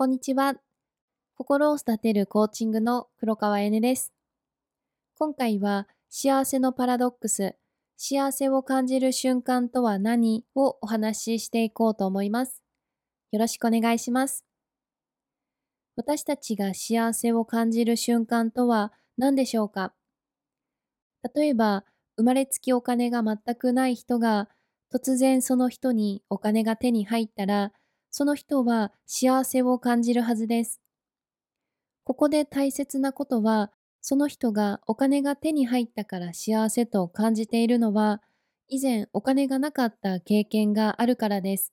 こんにちは。心を育てるコーチングの黒川えねです。今回は幸せのパラドックス、幸せを感じる瞬間とは何をお話ししていこうと思います。よろしくお願いします。私たちが幸せを感じる瞬間とは何でしょうか？例えば、生まれつきお金が全くない人が突然その人にお金が手に入ったらその人は幸せを感じるはずです。ここで大切なことは、その人がお金が手に入ったから幸せと感じているのは、以前お金がなかった経験があるからです。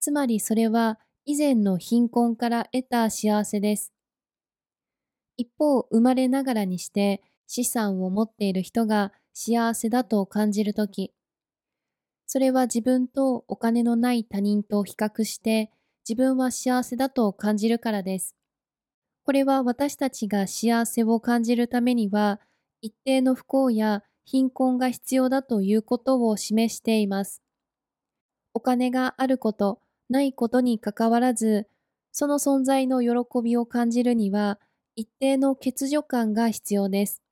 つまりそれは以前の貧困から得た幸せです。一方、生まれながらにして資産を持っている人が幸せだと感じるとき、それは自分とお金のない他人と比較して自分は幸せだと感じるからです。これは私たちが幸せを感じるためには一定の不幸や貧困が必要だということを示しています。お金があること、ないことにかかわらず、その存在の喜びを感じるには一定の欠如感が必要です。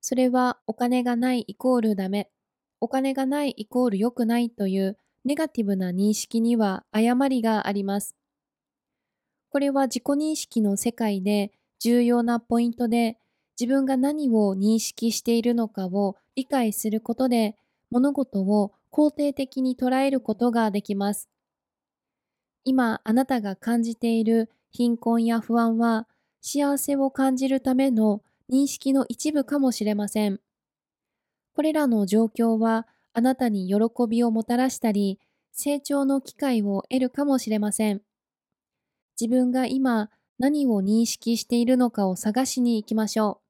それはお金がないイコールダメ、お金がないイコール良くないというネガティブな認識には誤りがあります。これは自己認識の世界で重要なポイントで自分が何を認識しているのかを理解することで物事を肯定的に捉えることができます。今あなたが感じている貧困や不安は幸せを感じるための認識の一部かもしれません。これらの状況はあなたに喜びをもたらしたり、成長の機会を得るかもしれません。自分が今何を認識しているのかを探しに行きましょう。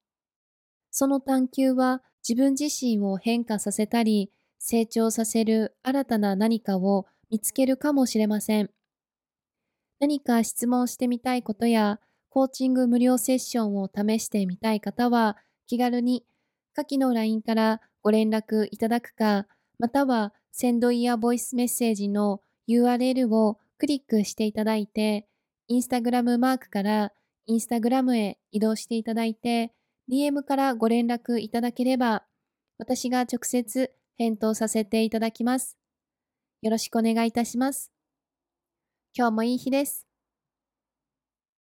その探求は自分自身を変化させたり、成長させる新たな何かを見つけるかもしれません。何か質問してみたいことや、コーチング無料セッションを試してみたい方は、気軽に下記の LINE からご連絡いただくか、またはセンドイヤーボイスメッセージの URL をクリックしていただいて、インスタグラムマークからインスタグラムへ移動していただいて、DM からご連絡いただければ、私が直接返答させていただきます。よろしくお願いいたします。今日もいい日です。